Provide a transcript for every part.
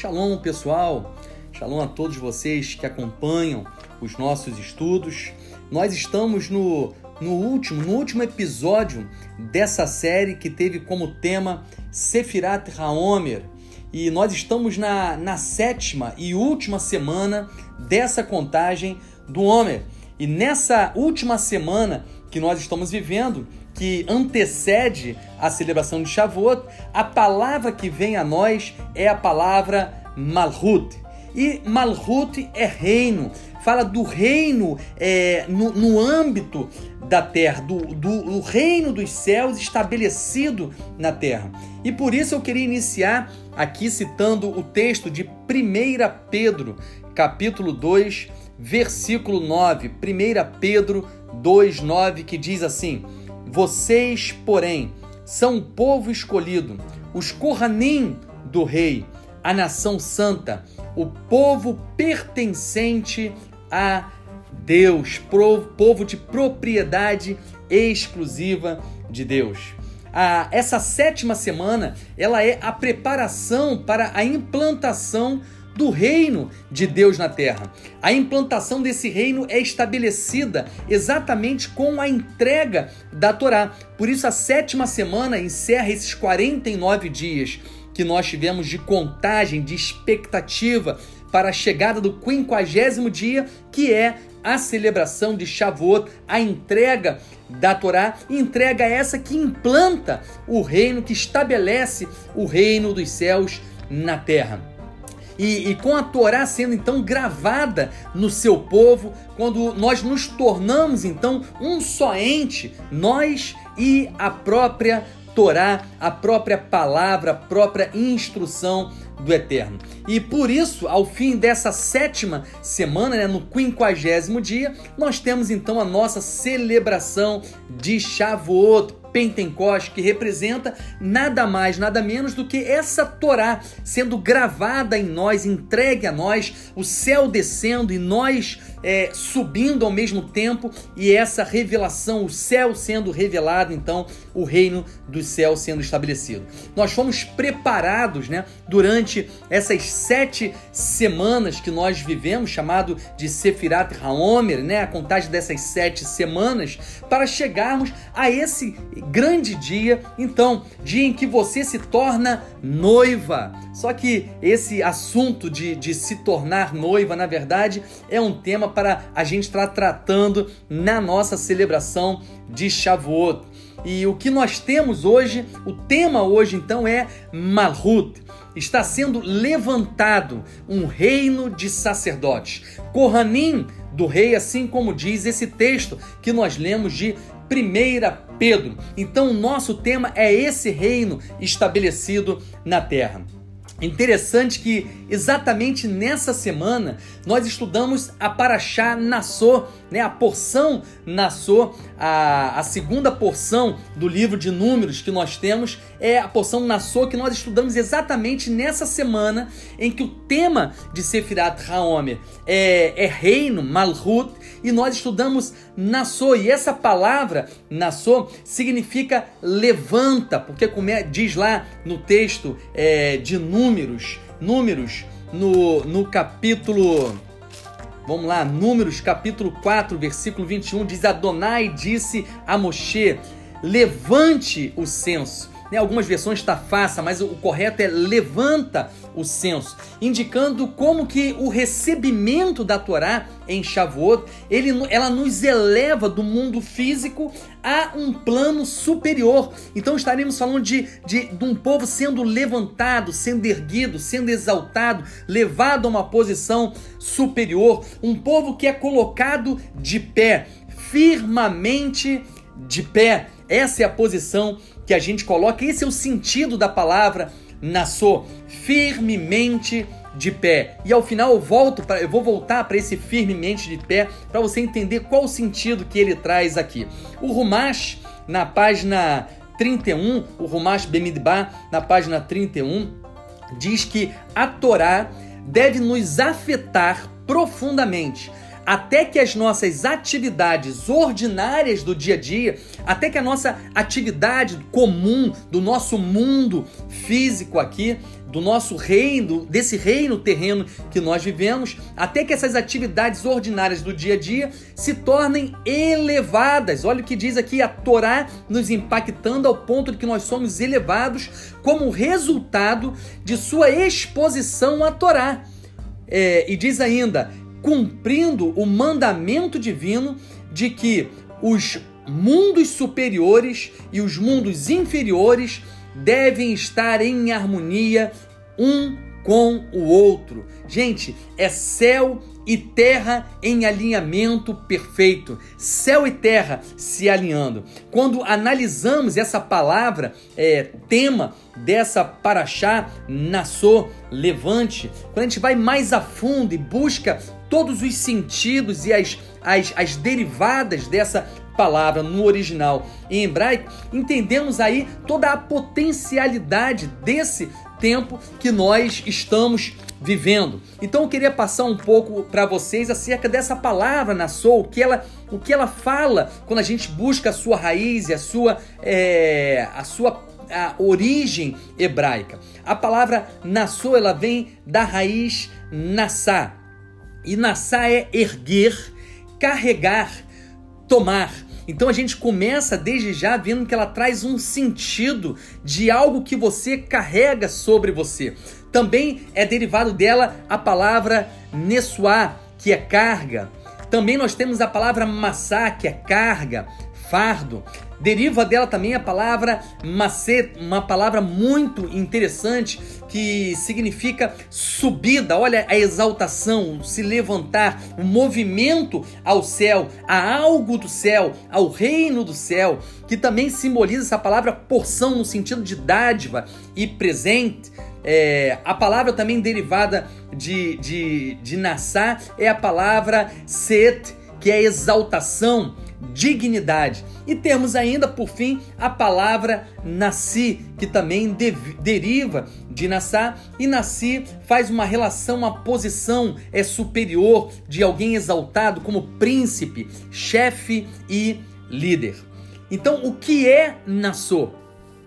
Shalom, pessoal. Shalom a todos vocês que acompanham os nossos estudos. Nós estamos no, no último, no último episódio dessa série que teve como tema Sefirat Haomer. E nós estamos na, na sétima e última semana dessa contagem do Homer. E nessa última semana que nós estamos vivendo, que antecede a celebração de Shavuot, a palavra que vem a nós é a palavra Malhut. E Malhut é reino, fala do reino é, no, no, âmbito da terra, do, do, do, reino dos céus estabelecido na terra. E por isso eu queria iniciar aqui citando o texto de 1 Pedro, capítulo 2, versículo 9. 1 Pedro 2, 9, que diz assim vocês, porém, são o povo escolhido, os Kohanim do rei, a nação santa, o povo pertencente a Deus, povo de propriedade exclusiva de Deus. Ah, essa sétima semana ela é a preparação para a implantação do reino de Deus na terra. A implantação desse reino é estabelecida exatamente com a entrega da Torá. Por isso, a sétima semana encerra esses 49 dias que nós tivemos de contagem, de expectativa para a chegada do quinquagésimo dia, que é a celebração de Shavuot, a entrega da Torá, entrega essa que implanta o reino, que estabelece o reino dos céus na terra e, e com a Torá sendo então gravada no seu povo, quando nós nos tornamos então um só ente, nós e a própria Torá, a própria palavra, a própria instrução do Eterno. E por isso, ao fim dessa sétima semana, né, no quinquagésimo dia, nós temos então a nossa celebração de Shavuot, Pentecoste, que representa nada mais, nada menos do que essa Torá sendo gravada em nós, entregue a nós, o céu descendo e nós é, subindo ao mesmo tempo, e essa revelação, o céu sendo revelado, então o reino dos céus sendo estabelecido. Nós fomos preparados né, durante essas sete semanas que nós vivemos, chamado de Sefirat Haomer, né, a contagem dessas sete semanas, para chegarmos a esse grande dia, então, dia em que você se torna noiva. Só que esse assunto de, de se tornar noiva, na verdade, é um tema para a gente estar tratando na nossa celebração de Shavuot. E o que nós temos hoje, o tema hoje então é Malhut. Está sendo levantado um reino de sacerdotes. Kohanim do rei, assim como diz esse texto que nós lemos de 1 Pedro. Então, o nosso tema é esse reino estabelecido na terra. Interessante que exatamente nessa semana nós estudamos a Paraxá Nassô, né? a porção Nassô, a, a segunda porção do livro de números que nós temos é a porção Nassô que nós estudamos exatamente nessa semana em que o tema de Sefirat Haomer é, é reino, Malhut, e nós estudamos Nassô, e essa palavra Nassô significa levanta, porque como é, diz lá no texto é, de números, números, no, no capítulo. Vamos lá, Números capítulo 4, versículo 21, diz: Adonai disse a Moshe: levante o censo né? Algumas versões está faça, mas o correto é levanta o censo, indicando como que o recebimento da Torá em Shavuot, ele, ela nos eleva do mundo físico a um plano superior. Então estaremos falando de, de, de um povo sendo levantado, sendo erguido, sendo exaltado, levado a uma posição superior, um povo que é colocado de pé, firmamente de pé. Essa é a posição que a gente coloca, esse é o sentido da palavra nassô, firmemente de pé. E ao final eu volto para eu vou voltar para esse firmemente de pé para você entender qual o sentido que ele traz aqui. O Rumash na página 31, o Rumash Bemidbar na página 31 diz que a Torá deve nos afetar profundamente até que as nossas atividades ordinárias do dia a dia, até que a nossa atividade comum do nosso mundo físico aqui, do nosso reino, desse reino terreno que nós vivemos, até que essas atividades ordinárias do dia a dia se tornem elevadas. Olha o que diz aqui a Torá nos impactando ao ponto de que nós somos elevados como resultado de sua exposição à Torá. É, e diz ainda, cumprindo o mandamento divino de que os mundos superiores e os mundos inferiores devem estar em harmonia um com o outro. Gente, é céu e terra em alinhamento perfeito. Céu e terra se alinhando. Quando analisamos essa palavra, é, tema dessa paraxá, Nassô, levante, quando a gente vai mais a fundo e busca todos os sentidos e as, as, as derivadas dessa palavra no original em hebraico, entendemos aí toda a potencialidade desse tempo que nós estamos vivendo. Então eu queria passar um pouco para vocês acerca dessa palavra na soul, que ela, o que ela fala quando a gente busca a sua raiz e a sua, é, a sua a origem hebraica. A palavra nassou ela vem da raiz nassá. E nassá é erguer, carregar, tomar. Então a gente começa desde já vendo que ela traz um sentido de algo que você carrega sobre você. Também é derivado dela a palavra nessuá, que é carga. Também nós temos a palavra massá, que é carga, fardo. Deriva dela também a palavra macet, uma palavra muito interessante que significa subida. Olha a exaltação, se levantar, o movimento ao céu, a algo do céu, ao reino do céu, que também simboliza essa palavra porção no sentido de dádiva e presente. É, a palavra também derivada de, de, de Nassá é a palavra set, que é exaltação, dignidade. E temos ainda, por fim, a palavra nasci, que também de, deriva de Nassá, e nasci faz uma relação, uma posição é superior de alguém exaltado como príncipe, chefe e líder. Então, o que é Nassô?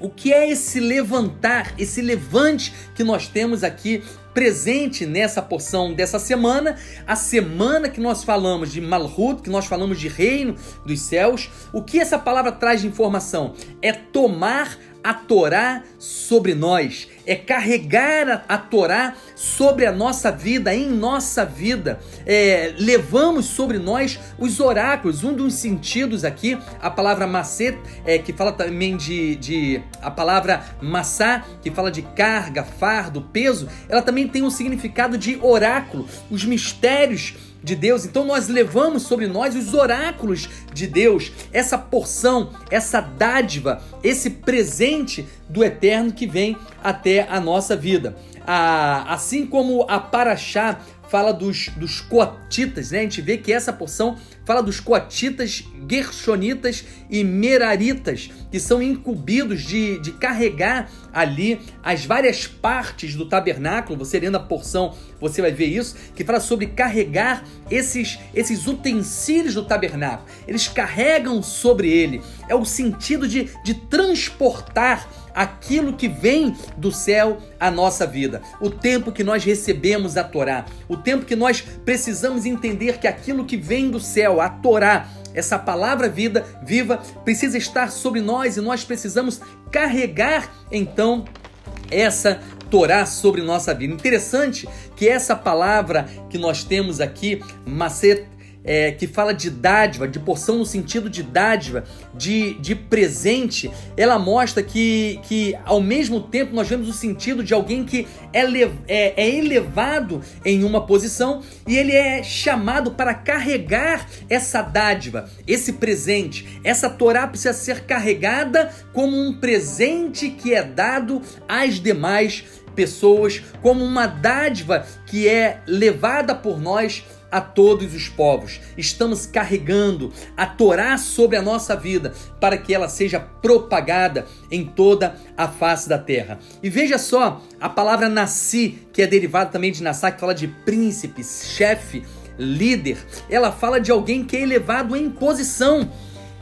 O que é esse levantar, esse levante que nós temos aqui presente nessa porção dessa semana, a semana que nós falamos de Malhut, que nós falamos de reino dos céus. O que essa palavra traz de informação? É tomar a Torá sobre nós, é carregar a, Torá sobre a nossa vida, em nossa vida. É, levamos sobre nós os oráculos. Um dos sentidos aqui, a palavra macet, é, que fala também de, de. A palavra massá, que fala de carga, fardo, peso, ela também tem um significado de oráculo, os mistérios de Deus. Então nós levamos sobre nós os oráculos de Deus, essa porção, essa dádiva, esse presente do eterno que vem até a nossa vida. Ah, assim como a Paraxá fala dos, dos coatitas, né? A gente vê que essa porção fala dos coatitas, gershonitas e meraritas, que são incumbidos de, de carregar ali as várias partes do tabernáculo. Você lendo a porção, você vai ver isso, que fala sobre carregar esses, esses utensílios do tabernáculo. Eles carregam sobre ele. É o sentido de, de transportar aquilo que vem do céu à nossa vida. O tempo que nós recebemos a Torá, o tempo que nós precisamos entender que aquilo que vem do céu, a Torá, essa palavra vida viva precisa estar sobre nós e nós precisamos carregar então essa Torá sobre nossa vida. Interessante que essa palavra que nós temos aqui, Macet é, que fala de dádiva, de porção no sentido de dádiva, de, de presente, ela mostra que, que ao mesmo tempo nós vemos o sentido de alguém que é, é, é elevado em uma posição e ele é chamado para carregar essa dádiva, esse presente. Essa Torá precisa ser carregada como um presente que é dado às demais pessoas, como uma dádiva que é levada por nós a todos os povos. Estamos carregando a Torá sobre a nossa vida para que ela seja propagada em toda a face da terra. E veja só a palavra nasci, que é derivada também de Nassá, que fala de príncipe, chefe, líder. Ela fala de alguém que é elevado em posição.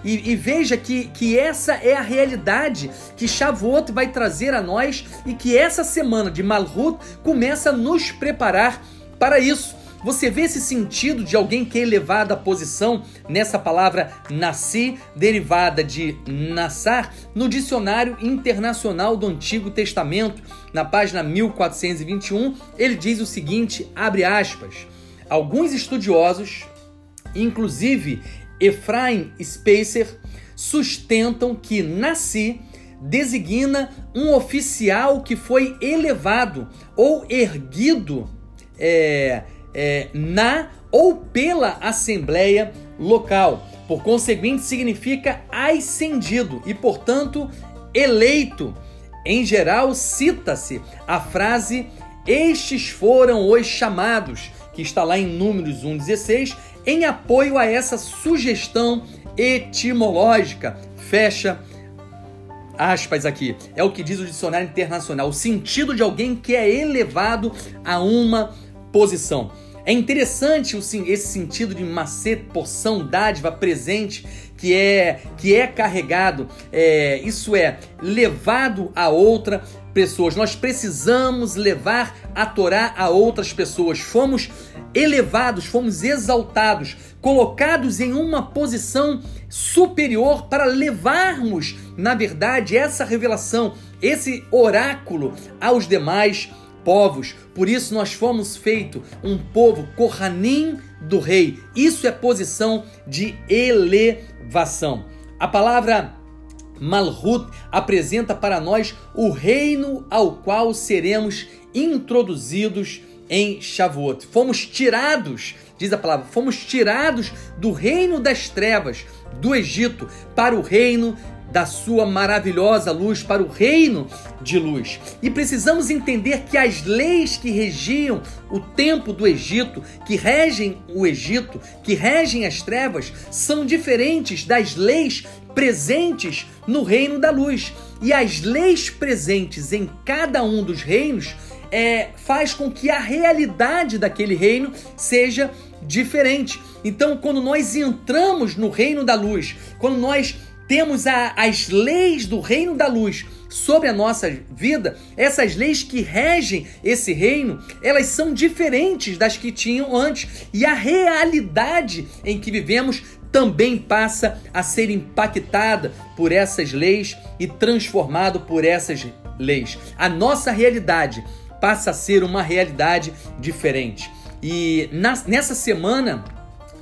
E, e, veja que, que essa é a realidade que Shavuot vai trazer a nós e que essa semana de Malhut começa a nos preparar para isso. Você vê esse sentido de alguém que é elevado à posição nessa palavra nasci, derivada de nassar, no dicionário internacional do Antigo Testamento, na página 1421, ele diz o seguinte, abre aspas, alguns estudiosos, inclusive Ephraim Spacer, sustentam que nasci designa um oficial que foi elevado ou erguido é, é, na ou pela assembleia local. Por conseguinte, significa ascendido e, portanto, eleito. Em geral, cita-se a frase estes foram os chamados, que está lá em Números 1,16, em apoio a essa sugestão etimológica. Fecha aspas aqui. É o que diz o dicionário internacional. O sentido de alguém que é elevado a uma posição. É interessante esse sentido de macete, porção, dádiva, presente que é que é carregado, é, isso é levado a outra pessoas. Nós precisamos levar a Torá a outras pessoas. Fomos elevados, fomos exaltados, colocados em uma posição superior para levarmos, na verdade, essa revelação, esse oráculo aos demais povos. Por isso nós fomos feito um povo Kohanim do rei. Isso é posição de elevação. A palavra Malhut apresenta para nós o reino ao qual seremos introduzidos em Shavuot. Fomos tirados, diz a palavra, fomos tirados do reino das trevas, do Egito, para o reino da sua maravilhosa luz para o reino de luz. E precisamos entender que as leis que regiam o tempo do Egito, que regem o Egito, que regem as trevas, são diferentes das leis presentes no reino da luz. E as leis presentes em cada um dos reinos é, faz com que a realidade daquele reino seja diferente. Então, quando nós entramos no reino da luz, quando nós temos a, as leis do reino da luz sobre a nossa vida, essas leis que regem esse reino, elas são diferentes das que tinham antes. E a realidade em que vivemos também passa a ser impactada por essas leis e transformado por essas leis. A nossa realidade passa a ser uma realidade diferente. E na, nessa semana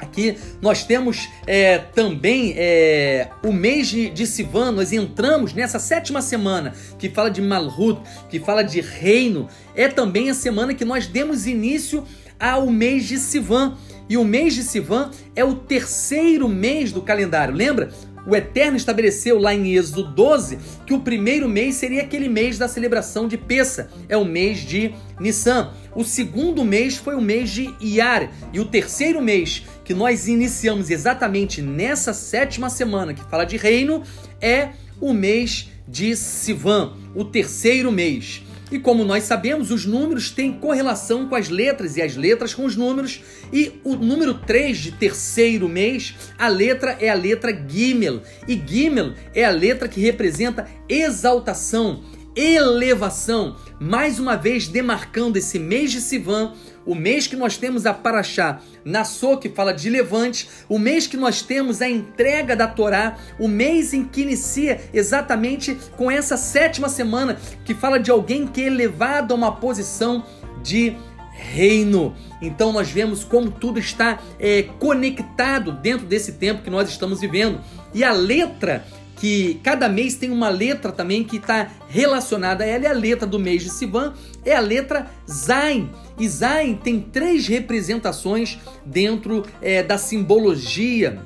Aqui nós temos é, também é, o mês de, de Sivan, nós entramos nessa sétima semana que fala de Malhut, que fala de reino. É também a semana que nós demos início ao mês de Sivan. E o mês de Sivan é o terceiro mês do calendário. Lembra? O Eterno estabeleceu lá em Êxodo 12 que o primeiro mês seria aquele mês da celebração de Pessa, é o mês de Nissan. O segundo mês foi o mês de Iar e o terceiro mês que nós iniciamos exatamente nessa sétima semana que fala de reino é o mês de Sivan, o terceiro mês. E como nós sabemos, os números têm correlação com as letras e as letras com os números. E o número 3 de terceiro mês, a letra é a letra Gimel. E Gimel é a letra que representa exaltação, elevação. Mais uma vez demarcando esse mês de Sivan o mês que nós temos a Paraxá Nassô, que fala de levante, o mês que nós temos a entrega da Torá, o mês em que inicia exatamente com essa sétima semana, que fala de alguém que é elevado a uma posição de reino. Então nós vemos como tudo está é, conectado dentro desse tempo que nós estamos vivendo. E a letra que cada mês tem uma letra também que está relacionada a ela, é a letra do mês de Sivan, é a letra Zain. E Zain tem três representações dentro é, da simbologia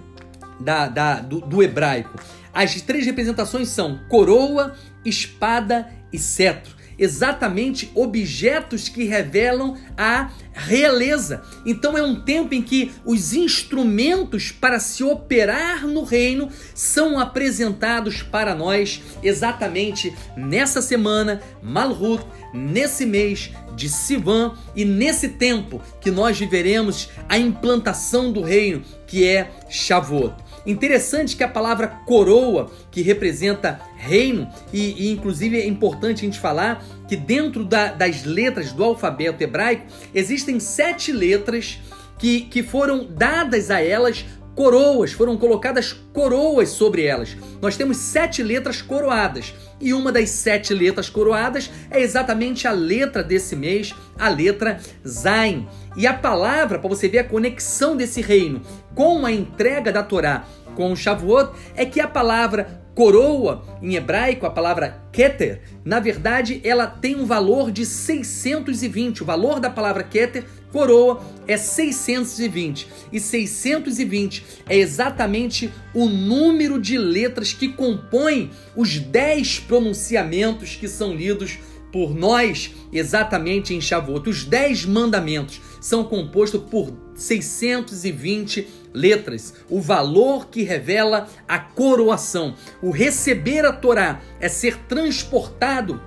da, da do, do hebraico. As três representações são coroa, espada e cetro. Exatamente objetos que revelam a realeza. Então é um tempo em que os instrumentos para se operar no reino são apresentados para nós exatamente nessa semana, Malhut, nesse mês de Sivan e nesse tempo que nós viveremos a implantação do reino, que é Shavuot. Interessante que a palavra coroa, que representa reino, e, e inclusive é importante a gente falar que dentro da, das letras do alfabeto hebraico existem sete letras que, que foram dadas a elas coroas, foram colocadas coroas sobre elas. Nós temos sete letras coroadas. E uma das sete letras coroadas é exatamente a letra desse mês, a letra Zain. E a palavra, para você ver a conexão desse reino com a entrega da Torá com o Shavuot, é que a palavra coroa, em hebraico, a palavra keter, na verdade, ela tem um valor de 620. O valor da palavra keter, coroa, é 620. E 620 é exatamente o número de letras que compõem os 10 pronunciamentos que são lidos por nós exatamente em Shavuot. Os 10 mandamentos são compostos por 620 letras, o valor que revela a coroação. O receber a Torá é ser transportado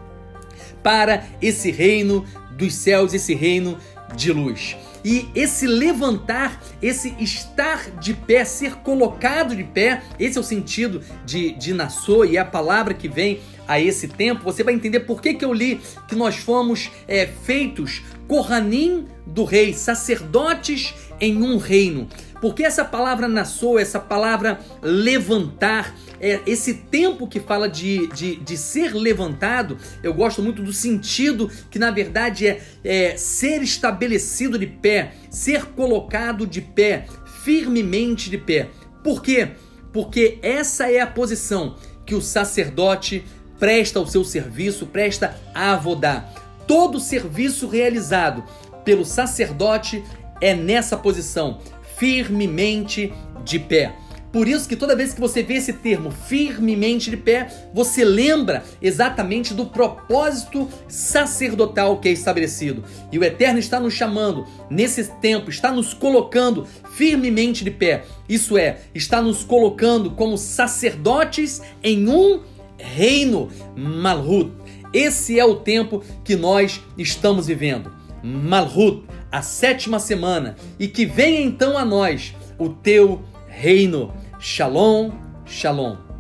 para esse reino dos céus, esse reino de luz. E esse levantar, esse estar de pé, ser colocado de pé, esse é o sentido de, de Nassau e é a palavra que vem a esse tempo. Você vai entender por que, que eu li que nós fomos é, feitos Kohanim do rei, sacerdotes em um reino. Porque essa palavra nasceu, essa palavra levantar, é esse tempo que fala de, de, de ser levantado, eu gosto muito do sentido que na verdade é, é ser estabelecido de pé, ser colocado de pé, firmemente de pé. Por quê? Porque essa é a posição que o sacerdote presta o seu serviço, presta a avodá. Todo serviço realizado pelo sacerdote é nessa posição, firmemente de pé. Por isso que toda vez que você vê esse termo firmemente de pé, você lembra exatamente do propósito sacerdotal que é estabelecido. E o Eterno está nos chamando nesse tempo, está nos colocando firmemente de pé. Isso é, está nos colocando como sacerdotes em um reino Malhut. Esse é o tempo que nós estamos vivendo. Malhut, a sétima semana, e que venha então a nós o teu reino. Shalom, shalom.